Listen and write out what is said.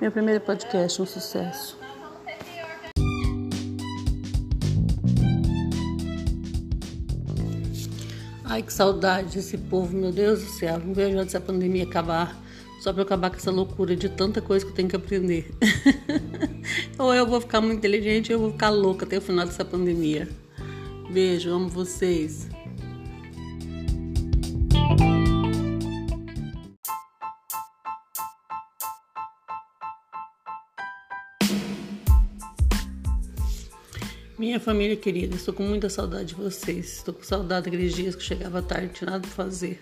Meu primeiro podcast, um sucesso. Ai, que saudade desse povo, meu Deus do céu. Não vejo antes da pandemia acabar. Só para acabar com essa loucura de tanta coisa que eu tenho que aprender. ou eu vou ficar muito inteligente ou eu vou ficar louca até o final dessa pandemia. Beijo, amo vocês. Minha família querida, estou com muita saudade de vocês. Estou com saudade daqueles dias que chegava tarde, não tinha nada para fazer.